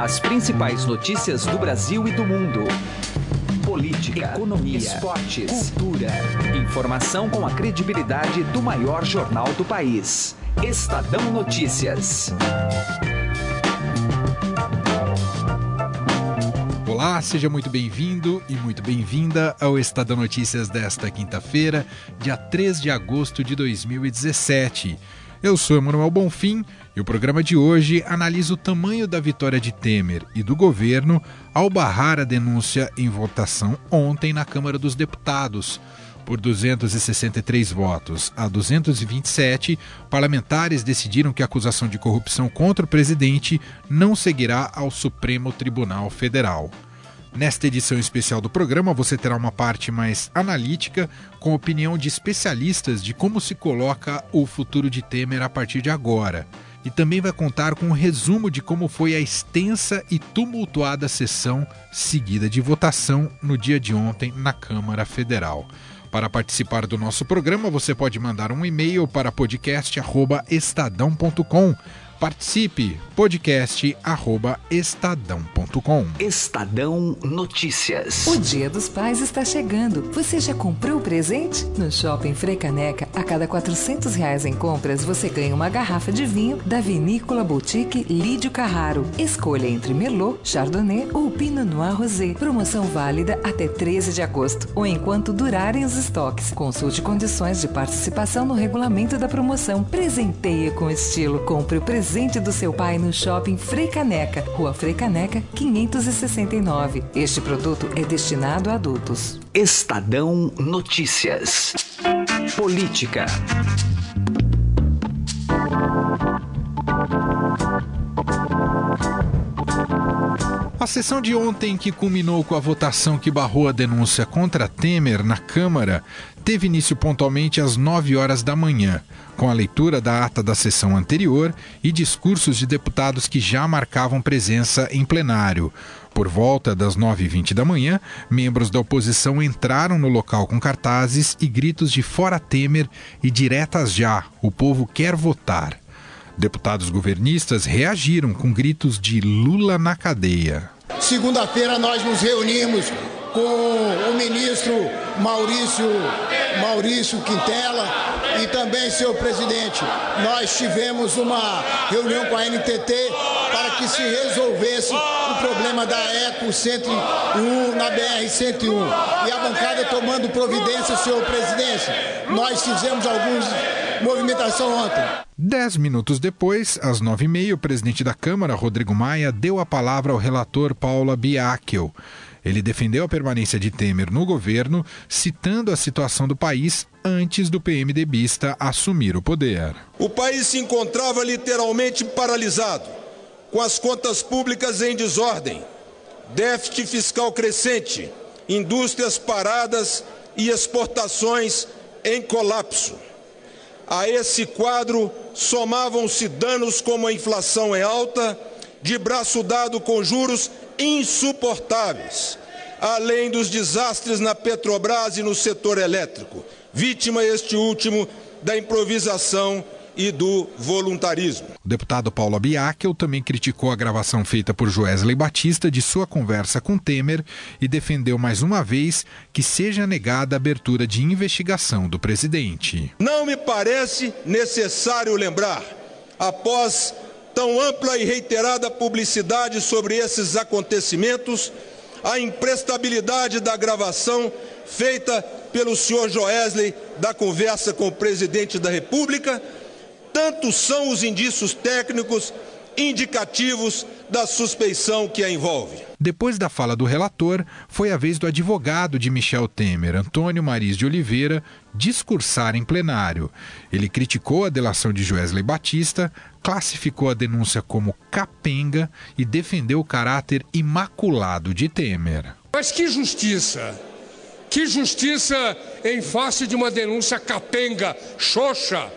As principais notícias do Brasil e do mundo. Política, economia, esportes, cultura. Informação com a credibilidade do maior jornal do país. Estadão Notícias. Olá, seja muito bem-vindo e muito bem-vinda ao Estadão Notícias desta quinta-feira, dia 3 de agosto de 2017. Eu sou Emanuel Bonfim e o programa de hoje analisa o tamanho da vitória de Temer e do governo ao barrar a denúncia em votação ontem na Câmara dos Deputados. Por 263 votos a 227, parlamentares decidiram que a acusação de corrupção contra o presidente não seguirá ao Supremo Tribunal Federal. Nesta edição especial do programa, você terá uma parte mais analítica, com opinião de especialistas de como se coloca o futuro de Temer a partir de agora. E também vai contar com um resumo de como foi a extensa e tumultuada sessão seguida de votação no dia de ontem na Câmara Federal. Para participar do nosso programa, você pode mandar um e-mail para podcast@estadão.com Participe, podcast@estadão.com. Estadão Notícias. O Dia dos Pais está chegando. Você já comprou o presente? No Shopping Freicaneca, a cada 400 reais em compras, você ganha uma garrafa de vinho da Vinícola Boutique Lídio Carraro. Escolha entre Merlot, Chardonnay ou Pinot Noir Rosé. Promoção válida até 13 de agosto ou enquanto durarem os estoques. Consulte condições de participação no regulamento da promoção. Presenteie com estilo. Compre o presente presente do seu pai no Shopping Frei Caneca, Rua Frei Caneca, 569. Este produto é destinado a adultos. Estadão Notícias. Política. A sessão de ontem, que culminou com a votação que barrou a denúncia contra Temer na Câmara, teve início pontualmente às 9 horas da manhã, com a leitura da ata da sessão anterior e discursos de deputados que já marcavam presença em plenário. Por volta das 9h20 da manhã, membros da oposição entraram no local com cartazes e gritos de Fora Temer e Diretas Já, o povo quer votar. Deputados governistas reagiram com gritos de Lula na cadeia. Segunda-feira nós nos reunimos com o ministro Maurício, Maurício Quintela e também seu presidente. Nós tivemos uma reunião com a NTT para que se resolvesse o problema da Eco 101 na BR-101. E a bancada tomando providência, senhor presidente. Nós fizemos alguns movimentação ontem. Dez minutos depois, às nove e meia, o presidente da Câmara, Rodrigo Maia, deu a palavra ao relator Paula Biakel. Ele defendeu a permanência de Temer no governo, citando a situação do país antes do PMDBista assumir o poder. O país se encontrava literalmente paralisado, com as contas públicas em desordem, déficit fiscal crescente, indústrias paradas e exportações em colapso. A esse quadro somavam-se danos como a inflação é alta, de braço dado com juros insuportáveis, além dos desastres na Petrobras e no setor elétrico, vítima este último da improvisação e do voluntarismo. O deputado Paulo Abiakel também criticou a gravação feita por Joesley Batista de sua conversa com Temer e defendeu mais uma vez que seja negada a abertura de investigação do presidente. Não me parece necessário lembrar, após tão ampla e reiterada publicidade sobre esses acontecimentos, a imprestabilidade da gravação feita pelo senhor Joesley da conversa com o presidente da República tantos são os indícios técnicos indicativos da suspeição que a envolve. Depois da fala do relator, foi a vez do advogado de Michel Temer, Antônio Maris de Oliveira, discursar em plenário. Ele criticou a delação de Joesley Batista, classificou a denúncia como capenga e defendeu o caráter imaculado de Temer. Mas que justiça! Que justiça em face de uma denúncia capenga, xoxa!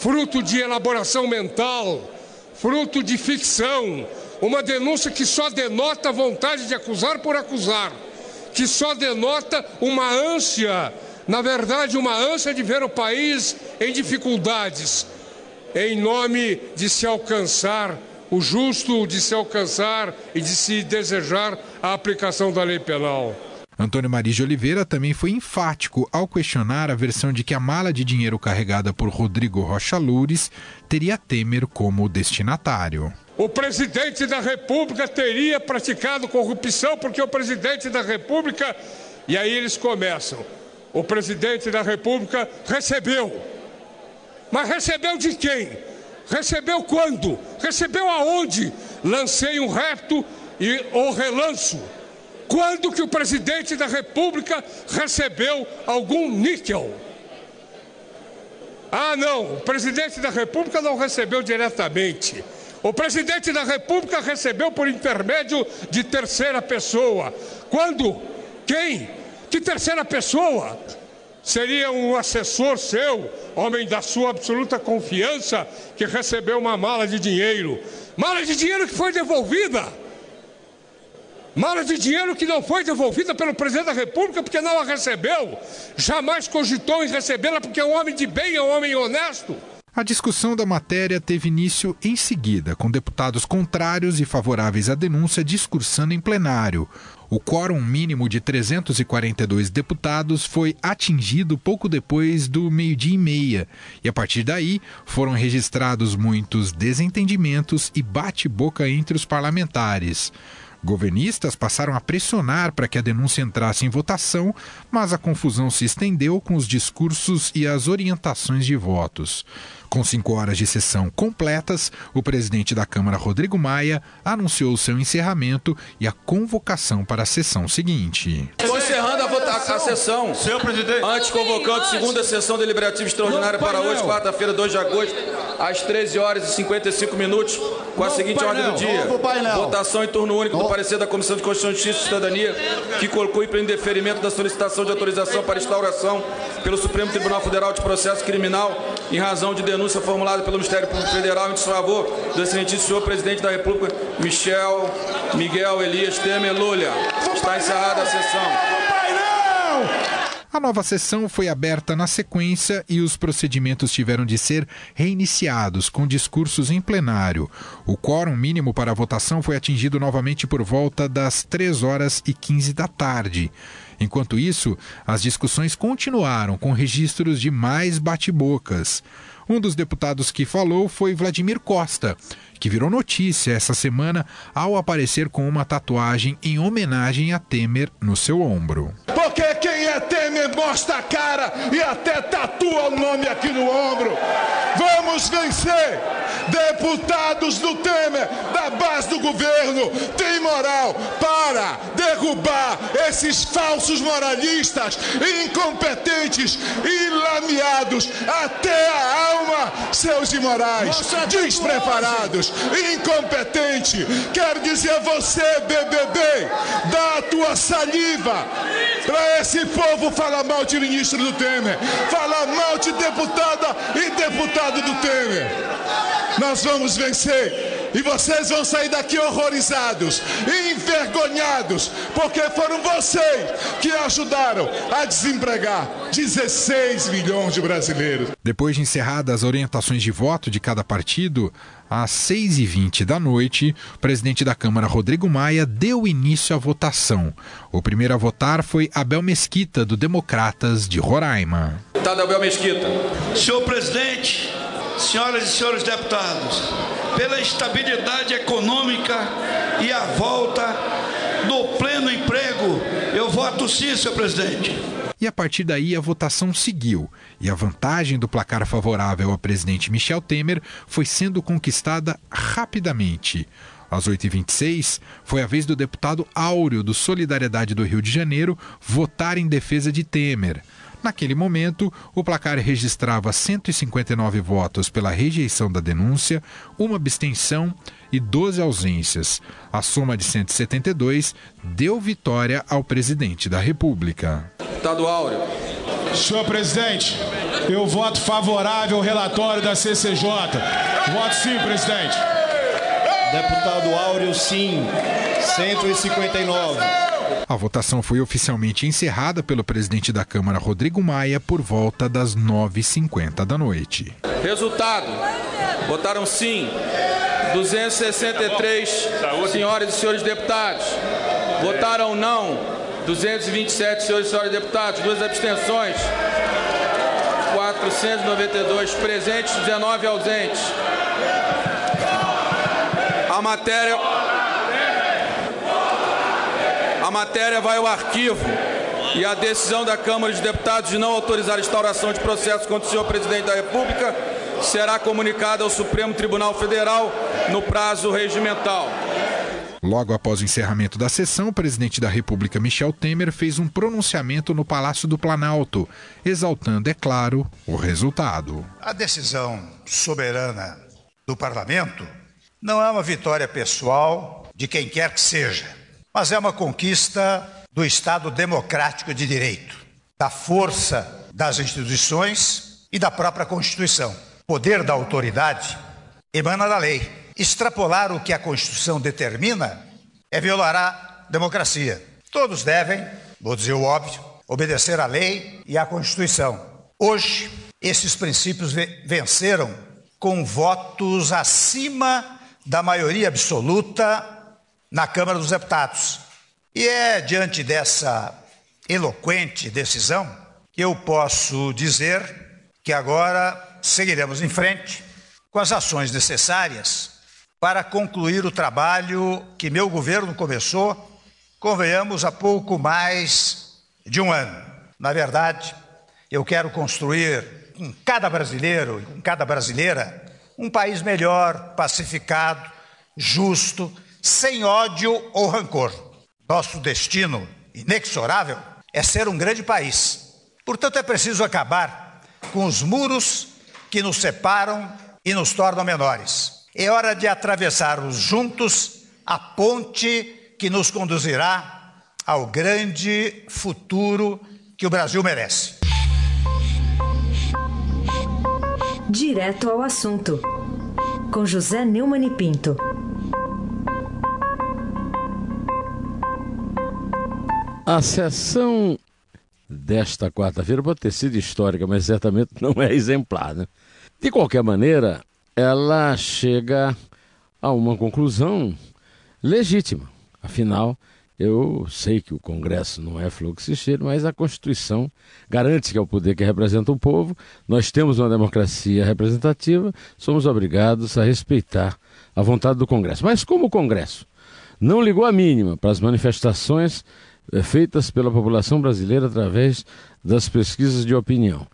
fruto de elaboração mental, fruto de ficção, uma denúncia que só denota vontade de acusar por acusar, que só denota uma ânsia, na verdade, uma ânsia de ver o país em dificuldades, em nome de se alcançar o justo de se alcançar e de se desejar a aplicação da lei penal. Antônio Maria de Oliveira também foi enfático ao questionar a versão de que a mala de dinheiro carregada por Rodrigo Rocha Loures teria Temer como destinatário. O presidente da República teria praticado corrupção porque o presidente da República. E aí eles começam. O presidente da República recebeu. Mas recebeu de quem? Recebeu quando? Recebeu aonde? Lancei um reto e o relanço. Quando que o presidente da República recebeu algum níquel? Ah, não, o presidente da República não recebeu diretamente. O presidente da República recebeu por intermédio de terceira pessoa. Quando? Quem? Que terceira pessoa? Seria um assessor seu, homem da sua absoluta confiança, que recebeu uma mala de dinheiro. Mala de dinheiro que foi devolvida. Mala de dinheiro que não foi devolvida pelo presidente da República porque não a recebeu. Jamais cogitou em recebê-la porque é um homem de bem, é um homem honesto. A discussão da matéria teve início em seguida, com deputados contrários e favoráveis à denúncia discursando em plenário. O quórum mínimo de 342 deputados foi atingido pouco depois do meio-dia e meia, e a partir daí foram registrados muitos desentendimentos e bate-boca entre os parlamentares. Governistas passaram a pressionar para que a denúncia entrasse em votação, mas a confusão se estendeu com os discursos e as orientações de votos. Com cinco horas de sessão completas, o presidente da Câmara, Rodrigo Maia, anunciou seu encerramento e a convocação para a sessão seguinte. Estou encerrando a, a, a sessão. Senhor presidente. Antes convocando segunda sessão deliberativa extraordinária para hoje, quarta-feira, 2 de agosto, às 13 horas e 55 minutos, com a seguinte ordem do dia. Votação em turno único do parecer da Comissão de Constituição, Justiça e Cidadania, que colocou em indeferimento da solicitação de autorização para instauração pelo Supremo Tribunal Federal de Processo Criminal em razão de denúncia formulada pelo Ministério Público Federal em desfavor do excelentíssimo senhor presidente da República, Michel Miguel Elias Temer Lulha. Está encerrada a sessão. A nova sessão foi aberta na sequência e os procedimentos tiveram de ser reiniciados com discursos em plenário. O quórum mínimo para a votação foi atingido novamente por volta das 3 horas e 15 da tarde. Enquanto isso, as discussões continuaram com registros de mais bate-bocas. Um dos deputados que falou foi Vladimir Costa, que virou notícia essa semana ao aparecer com uma tatuagem em homenagem a Temer no seu ombro. Porque quem é Temer mostra a cara e até tatua o nome aqui no ombro. Vamos vencer! Deputados do Temer, da base do governo, tem moral para derrubar esses falsos moralistas, incompetentes e lameados até a alma, seus imorais, despreparados, incompetente. Quero dizer você, BBB, dá a tua saliva para esse povo falar mal de ministro do Temer, falar mal de deputada e deputado do Temer. Nós vamos vencer e vocês vão sair daqui horrorizados, envergonhados, porque foram vocês que ajudaram a desempregar 16 milhões de brasileiros. Depois de encerradas as orientações de voto de cada partido, às 6h20 da noite, o presidente da Câmara, Rodrigo Maia, deu início à votação. O primeiro a votar foi Abel Mesquita, do Democratas de Roraima. Deputado Abel Mesquita. Senhor presidente, senhoras e senhores deputados, pela estabilidade econômica e a volta do pleno emprego, eu voto sim, senhor presidente e a partir daí a votação seguiu e a vantagem do placar favorável ao presidente Michel Temer foi sendo conquistada rapidamente. Às 8h26, foi a vez do deputado Áureo, do Solidariedade do Rio de Janeiro, votar em defesa de Temer. Naquele momento, o placar registrava 159 votos pela rejeição da denúncia, uma abstenção e 12 ausências. A soma de 172 deu vitória ao presidente da República. Deputado Áureo. Senhor presidente, eu voto favorável ao relatório da CCJ. Voto sim, presidente. Deputado Áureo, sim. 159. A votação foi oficialmente encerrada pelo presidente da Câmara, Rodrigo Maia, por volta das 9h50 da noite. Resultado: votaram sim 263 senhoras e senhores deputados. Votaram não 227 senhores e senhores deputados, duas abstenções. 492 presentes, 19 ausentes. A matéria A matéria vai ao arquivo e a decisão da Câmara de Deputados de não autorizar a instauração de processo contra o senhor presidente da República será comunicada ao Supremo Tribunal Federal no prazo regimental. Logo após o encerramento da sessão, o presidente da República, Michel Temer, fez um pronunciamento no Palácio do Planalto, exaltando, é claro, o resultado. A decisão soberana do parlamento não é uma vitória pessoal de quem quer que seja, mas é uma conquista do Estado democrático de direito, da força das instituições e da própria Constituição. O poder da autoridade emana da lei. Extrapolar o que a Constituição determina é violar a democracia. Todos devem, vou dizer o óbvio, obedecer à lei e à Constituição. Hoje, esses princípios venceram com votos acima da maioria absoluta na Câmara dos Deputados. E é diante dessa eloquente decisão que eu posso dizer que agora seguiremos em frente com as ações necessárias para concluir o trabalho que meu governo começou, convenhamos, há pouco mais de um ano. Na verdade, eu quero construir com cada brasileiro e com cada brasileira um país melhor, pacificado, justo, sem ódio ou rancor. Nosso destino inexorável é ser um grande país. Portanto, é preciso acabar com os muros que nos separam e nos tornam menores. É hora de atravessarmos juntos a ponte que nos conduzirá ao grande futuro que o Brasil merece. Direto ao assunto, com José Neumann e Pinto. A sessão desta quarta-feira pode ter sido histórica, mas certamente não é exemplar. Né? De qualquer maneira, ela chega a uma conclusão legítima. Afinal, eu sei que o Congresso não é fluxo cheiro, mas a Constituição garante que é o poder que representa o povo. Nós temos uma democracia representativa, somos obrigados a respeitar a vontade do Congresso. Mas como o Congresso não ligou a mínima para as manifestações feitas pela população brasileira através das pesquisas de opinião,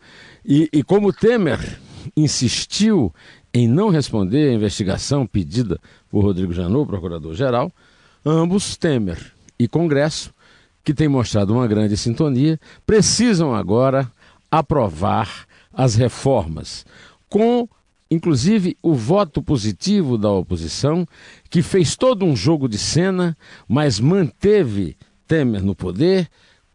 e, e como Temer insistiu em não responder à investigação pedida por Rodrigo Janot, procurador-geral, ambos, Temer e Congresso, que tem mostrado uma grande sintonia, precisam agora aprovar as reformas, com inclusive o voto positivo da oposição, que fez todo um jogo de cena, mas manteve Temer no poder,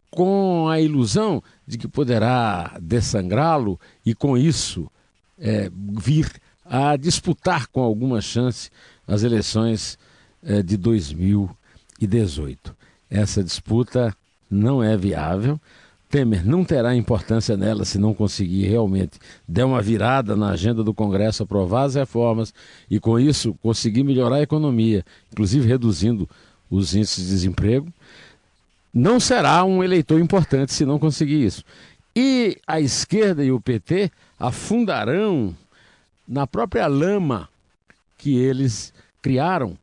com a ilusão de que poderá dessangrá-lo e, com isso, é, vir a disputar com alguma chance as eleições é, de 2018. Essa disputa não é viável. Temer não terá importância nela se não conseguir realmente dar uma virada na agenda do Congresso, aprovar as reformas e, com isso, conseguir melhorar a economia, inclusive reduzindo os índices de desemprego. Não será um eleitor importante se não conseguir isso. E a esquerda e o PT afundarão na própria lama que eles criaram,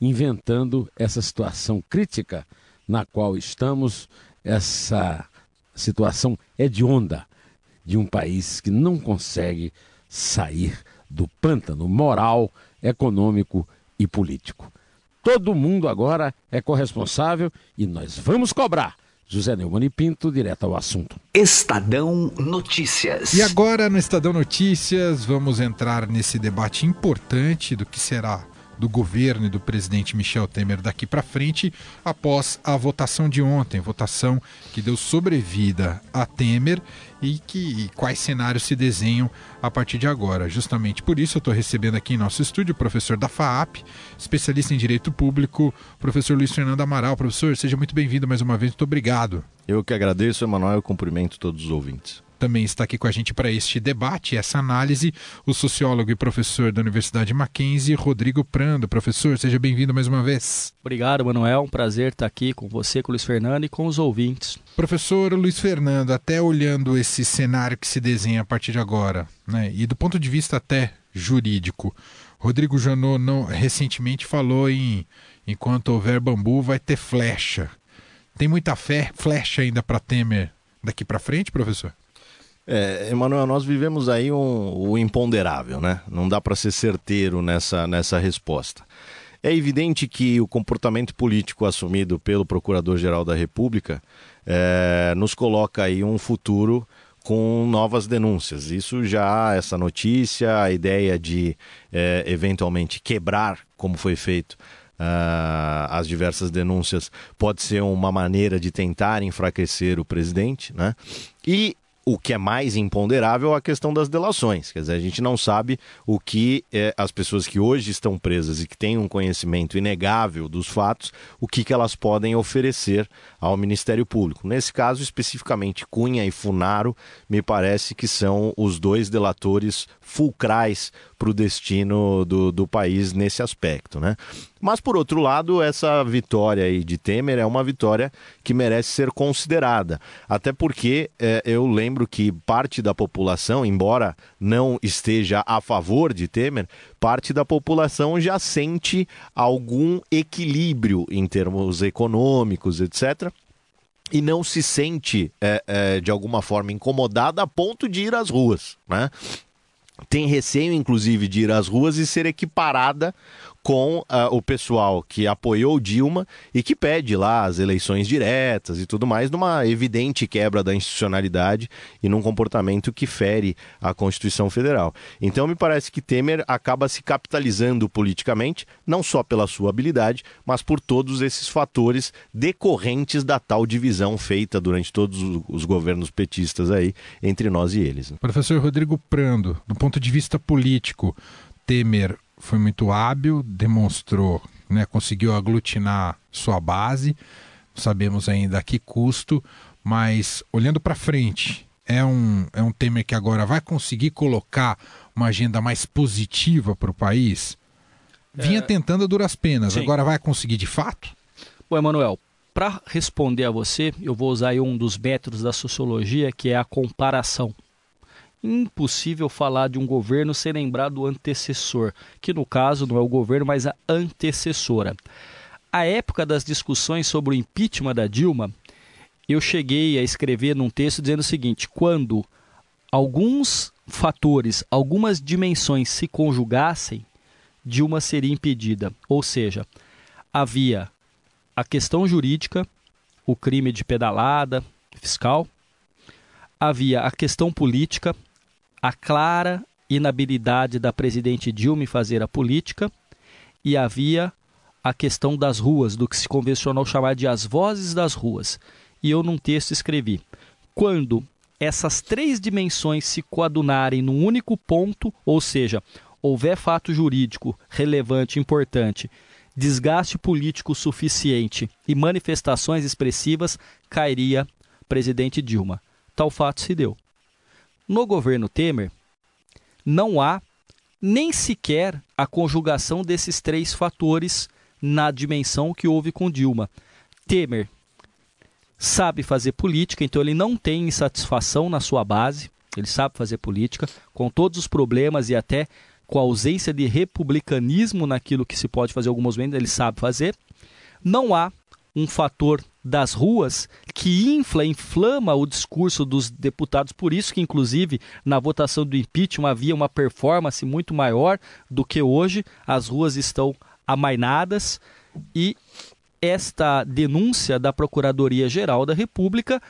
inventando essa situação crítica na qual estamos, essa situação hedionda de um país que não consegue sair do pântano moral, econômico e político. Todo mundo agora é corresponsável e nós vamos cobrar José Neumann e Pinto, direto ao assunto. Estadão Notícias. E agora no Estadão Notícias vamos entrar nesse debate importante do que será do governo e do presidente Michel Temer daqui para frente, após a votação de ontem, votação que deu sobrevida a Temer e que e quais cenários se desenham a partir de agora. Justamente por isso eu estou recebendo aqui em nosso estúdio o professor da FAAP, especialista em Direito Público, professor Luiz Fernando Amaral. Professor, seja muito bem-vindo mais uma vez, muito obrigado. Eu que agradeço, Emanuel, cumprimento todos os ouvintes. Também está aqui com a gente para este debate, essa análise, o sociólogo e professor da Universidade Mackenzie, Rodrigo Prando. Professor, seja bem-vindo mais uma vez. Obrigado, Manuel. Um prazer estar aqui com você, com o Luiz Fernando e com os ouvintes. Professor Luiz Fernando, até olhando esse cenário que se desenha a partir de agora, né, e do ponto de vista até jurídico, Rodrigo Janot não, recentemente falou em enquanto houver bambu vai ter flecha. Tem muita fé, flecha ainda para Temer daqui para frente, professor? É, Emanuel, nós vivemos aí um, o imponderável, né? Não dá para ser certeiro nessa, nessa resposta. É evidente que o comportamento político assumido pelo Procurador-Geral da República é, nos coloca aí um futuro com novas denúncias. Isso já, essa notícia, a ideia de é, eventualmente quebrar, como foi feito, Uh, as diversas denúncias pode ser uma maneira de tentar enfraquecer o presidente, né? E o que é mais imponderável é a questão das delações. Quer dizer, a gente não sabe o que é, as pessoas que hoje estão presas e que têm um conhecimento inegável dos fatos, o que, que elas podem oferecer ao Ministério Público. Nesse caso, especificamente, Cunha e Funaro, me parece que são os dois delatores fulcrais para o destino do, do país nesse aspecto, né? Mas, por outro lado, essa vitória aí de Temer é uma vitória que merece ser considerada. Até porque é, eu lembro que parte da população, embora não esteja a favor de Temer, parte da população já sente algum equilíbrio em termos econômicos, etc e não se sente é, é, de alguma forma incomodada a ponto de ir às ruas, né? Tem receio, inclusive, de ir às ruas e ser equiparada com uh, o pessoal que apoiou Dilma e que pede lá as eleições diretas e tudo mais, numa evidente quebra da institucionalidade e num comportamento que fere a Constituição Federal. Então, me parece que Temer acaba se capitalizando politicamente, não só pela sua habilidade, mas por todos esses fatores decorrentes da tal divisão feita durante todos os governos petistas aí entre nós e eles. Professor Rodrigo Prando, do ponto de vista político, Temer foi muito hábil, demonstrou, né, conseguiu aglutinar sua base. Sabemos ainda a que custo, mas olhando para frente, é um, é um Temer que agora vai conseguir colocar uma agenda mais positiva para o país? Vinha é... tentando a duras penas, Sim. agora vai conseguir de fato? Bom, Emanuel, para responder a você, eu vou usar um dos métodos da sociologia, que é a comparação impossível falar de um governo sem lembrar do antecessor, que no caso não é o governo, mas a antecessora. A época das discussões sobre o impeachment da Dilma, eu cheguei a escrever num texto dizendo o seguinte: quando alguns fatores, algumas dimensões se conjugassem, Dilma seria impedida. Ou seja, havia a questão jurídica, o crime de pedalada fiscal, havia a questão política, a clara inabilidade da presidente Dilma em fazer a política e havia a questão das ruas, do que se convencionou chamar de as vozes das ruas. E eu, num texto, escrevi: quando essas três dimensões se coadunarem num único ponto, ou seja, houver fato jurídico relevante, importante, desgaste político suficiente e manifestações expressivas, cairia presidente Dilma. Tal fato se deu. No governo Temer, não há nem sequer a conjugação desses três fatores na dimensão que houve com Dilma. Temer sabe fazer política, então ele não tem insatisfação na sua base, ele sabe fazer política, com todos os problemas e até com a ausência de republicanismo naquilo que se pode fazer alguns momentos, ele sabe fazer. Não há um fator das ruas que infla, inflama o discurso dos deputados. Por isso que, inclusive, na votação do impeachment havia uma performance muito maior do que hoje. As ruas estão amainadas e esta denúncia da Procuradoria-Geral da República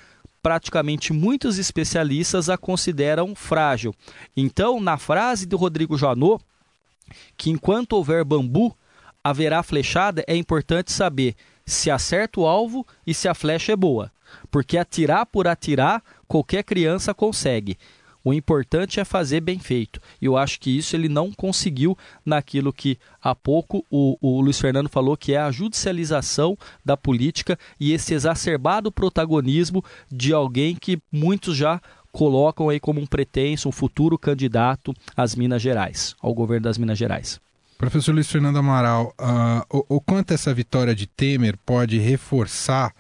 praticamente muitos especialistas a consideram frágil. Então, na frase do Rodrigo Janot, que enquanto houver bambu, haverá flechada, é importante saber se acerta o alvo e se a flecha é boa. Porque atirar por atirar, qualquer criança consegue. O importante é fazer bem feito. E eu acho que isso ele não conseguiu naquilo que há pouco o, o Luiz Fernando falou, que é a judicialização da política e esse exacerbado protagonismo de alguém que muitos já colocam aí como um pretenso, um futuro candidato às Minas Gerais, ao governo das Minas Gerais. Professor Luiz Fernando Amaral, uh, o, o quanto essa vitória de Temer pode reforçar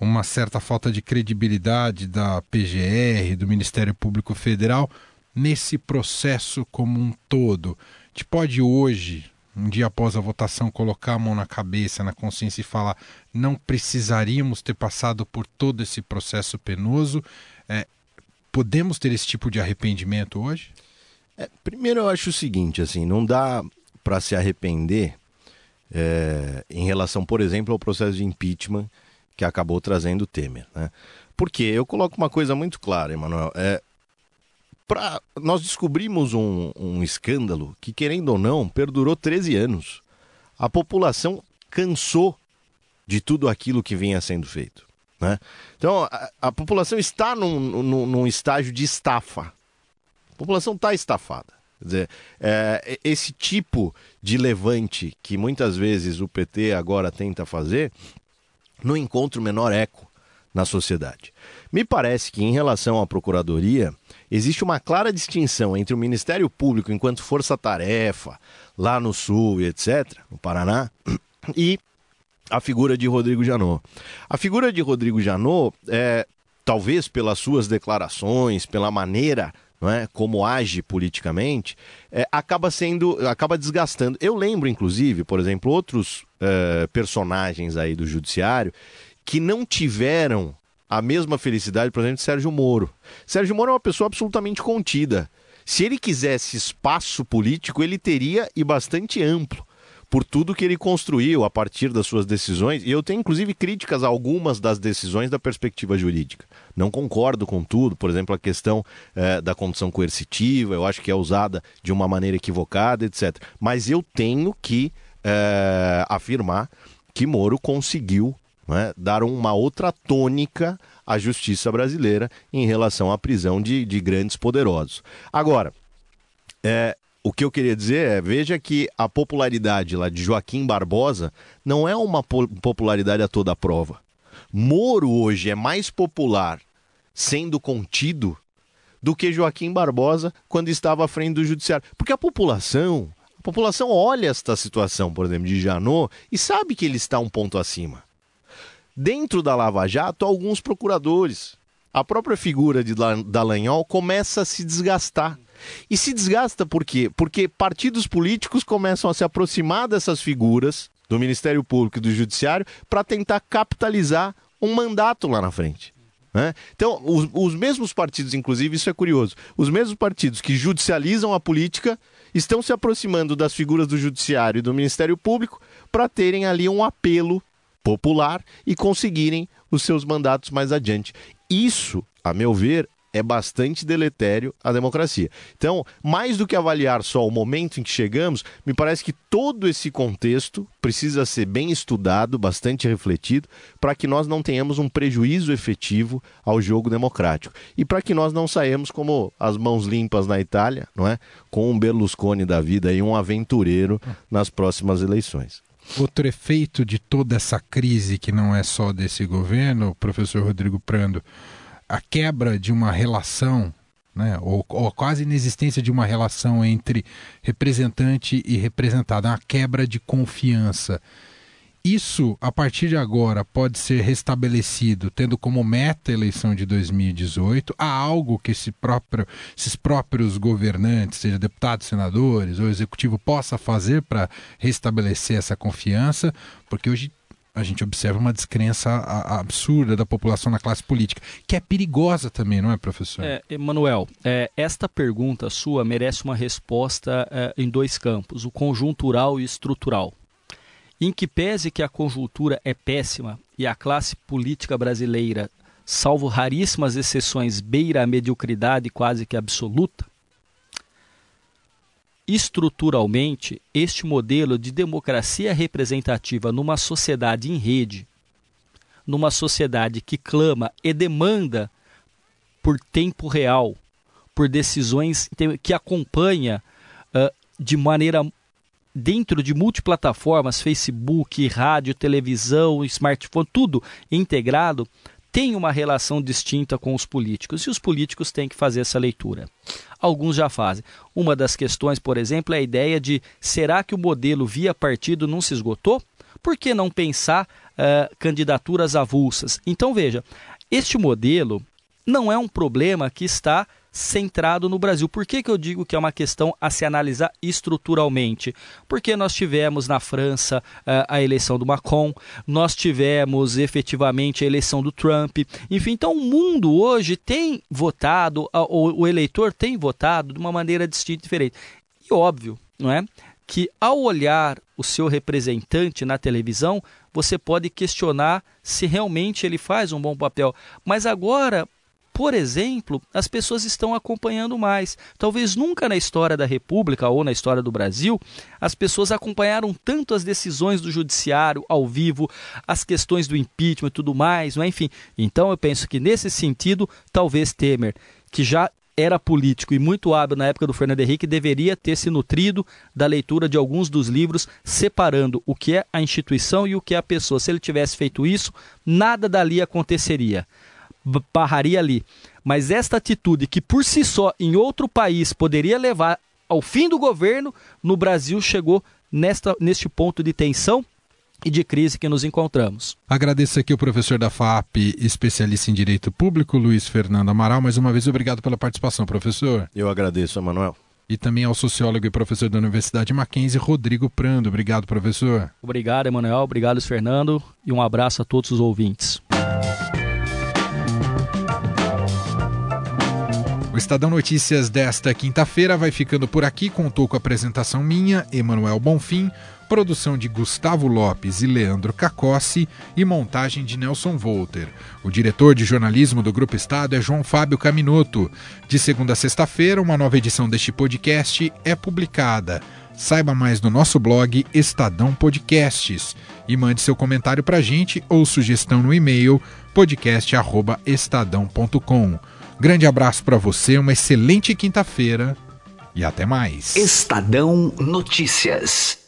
uma certa falta de credibilidade da PGR, do Ministério Público Federal, nesse processo como um todo? Gente pode hoje, um dia após a votação, colocar a mão na cabeça, na consciência e falar: não precisaríamos ter passado por todo esse processo penoso. É, podemos ter esse tipo de arrependimento hoje? É, primeiro, eu acho o seguinte: assim, não dá para se arrepender é, em relação, por exemplo, ao processo de impeachment que acabou trazendo o Temer. Né? Porque eu coloco uma coisa muito clara, Emanuel. É, pra, nós descobrimos um, um escândalo que, querendo ou não, perdurou 13 anos. A população cansou de tudo aquilo que vinha sendo feito. Né? Então, a, a população está num, num, num, estágio de estafa. A população está estafada. Quer dizer, é, esse tipo de levante que muitas vezes o PT agora tenta fazer não encontra o menor eco na sociedade. Me parece que, em relação à Procuradoria, existe uma clara distinção entre o Ministério Público enquanto força-tarefa, lá no Sul e etc., no Paraná, e a figura de Rodrigo Janot. A figura de Rodrigo Janot, é, talvez pelas suas declarações, pela maneira não é, como age politicamente, é, acaba sendo, acaba desgastando. Eu lembro, inclusive, por exemplo, outros é, personagens aí do judiciário que não tiveram a mesma felicidade, por exemplo, de Sérgio Moro. Sérgio Moro é uma pessoa absolutamente contida. Se ele quisesse espaço político, ele teria e bastante amplo por tudo que ele construiu a partir das suas decisões. E eu tenho, inclusive, críticas a algumas das decisões da perspectiva jurídica. Não concordo com tudo, por exemplo, a questão eh, da condição coercitiva, eu acho que é usada de uma maneira equivocada, etc. Mas eu tenho que eh, afirmar que Moro conseguiu né, dar uma outra tônica à justiça brasileira em relação à prisão de, de grandes poderosos. Agora, é, o que eu queria dizer é, veja que a popularidade lá de Joaquim Barbosa não é uma popularidade a toda a prova. Moro hoje é mais popular sendo contido do que Joaquim Barbosa quando estava à frente do judiciário. Porque a população, a população olha esta situação, por exemplo, de Janot e sabe que ele está um ponto acima. Dentro da Lava Jato, alguns procuradores, a própria figura de Dallagnol começa a se desgastar. E se desgasta por quê? Porque partidos políticos começam a se aproximar dessas figuras do Ministério Público e do Judiciário para tentar capitalizar um mandato lá na frente. Né? Então, os, os mesmos partidos, inclusive, isso é curioso, os mesmos partidos que judicializam a política estão se aproximando das figuras do Judiciário e do Ministério Público para terem ali um apelo popular e conseguirem os seus mandatos mais adiante. Isso, a meu ver, é bastante deletério à democracia. Então, mais do que avaliar só o momento em que chegamos, me parece que todo esse contexto precisa ser bem estudado, bastante refletido, para que nós não tenhamos um prejuízo efetivo ao jogo democrático. E para que nós não saímos como as mãos limpas na Itália, não é? Com um Berlusconi da vida e um aventureiro nas próximas eleições. Outro efeito de toda essa crise, que não é só desse governo, professor Rodrigo Prando, a quebra de uma relação, né, ou, ou quase inexistência de uma relação entre representante e representado, uma quebra de confiança. Isso, a partir de agora, pode ser restabelecido, tendo como meta a eleição de 2018. Há algo que esse próprio, esses próprios governantes, seja deputados, senadores ou executivo, possa fazer para restabelecer essa confiança? Porque hoje a gente observa uma descrença absurda da população na classe política, que é perigosa também, não é, professor? É, Emanuel, é, esta pergunta sua merece uma resposta é, em dois campos, o conjuntural e estrutural. Em que pese que a conjuntura é péssima e a classe política brasileira, salvo raríssimas exceções, beira a mediocridade quase que absoluta, estruturalmente, este modelo de democracia representativa numa sociedade em rede, numa sociedade que clama e demanda por tempo real, por decisões que acompanha uh, de maneira dentro de multiplataformas, Facebook, rádio, televisão, smartphone, tudo integrado, tem uma relação distinta com os políticos e os políticos têm que fazer essa leitura. Alguns já fazem. Uma das questões, por exemplo, é a ideia de será que o modelo via partido não se esgotou? Por que não pensar uh, candidaturas avulsas? Então veja, este modelo não é um problema que está centrado no Brasil. Por que, que eu digo que é uma questão a se analisar estruturalmente? Porque nós tivemos na França uh, a eleição do Macron, nós tivemos efetivamente a eleição do Trump, enfim, então o mundo hoje tem votado, o eleitor tem votado de uma maneira distinta e diferente. E óbvio, não é? Que ao olhar o seu representante na televisão, você pode questionar se realmente ele faz um bom papel. Mas agora, por exemplo, as pessoas estão acompanhando mais. Talvez nunca na história da República ou na história do Brasil as pessoas acompanharam tanto as decisões do judiciário ao vivo, as questões do impeachment e tudo mais, não é? enfim. Então eu penso que nesse sentido, talvez Temer, que já era político e muito hábil na época do Fernando Henrique, deveria ter se nutrido da leitura de alguns dos livros, separando o que é a instituição e o que é a pessoa. Se ele tivesse feito isso, nada dali aconteceria barraria ali. Mas esta atitude, que por si só em outro país poderia levar ao fim do governo, no Brasil chegou nesta, neste ponto de tensão e de crise que nos encontramos. Agradeço aqui o professor da FAP, especialista em Direito Público, Luiz Fernando Amaral. Mais uma vez, obrigado pela participação, professor. Eu agradeço, Emanuel. E também ao sociólogo e professor da Universidade Mackenzie, Rodrigo Prando. Obrigado, professor. Obrigado, Emanuel. Obrigado, Luiz Fernando. E um abraço a todos os ouvintes. O Estadão Notícias desta quinta-feira vai ficando por aqui. Contou com a apresentação minha, Emanuel Bonfim, produção de Gustavo Lopes e Leandro Cacossi e montagem de Nelson Volter. O diretor de jornalismo do Grupo Estado é João Fábio Caminoto. De segunda a sexta-feira, uma nova edição deste podcast é publicada. Saiba mais no nosso blog Estadão Podcasts e mande seu comentário para a gente ou sugestão no e-mail podcast@estadão.com. Grande abraço para você, uma excelente quinta-feira e até mais. Estadão Notícias.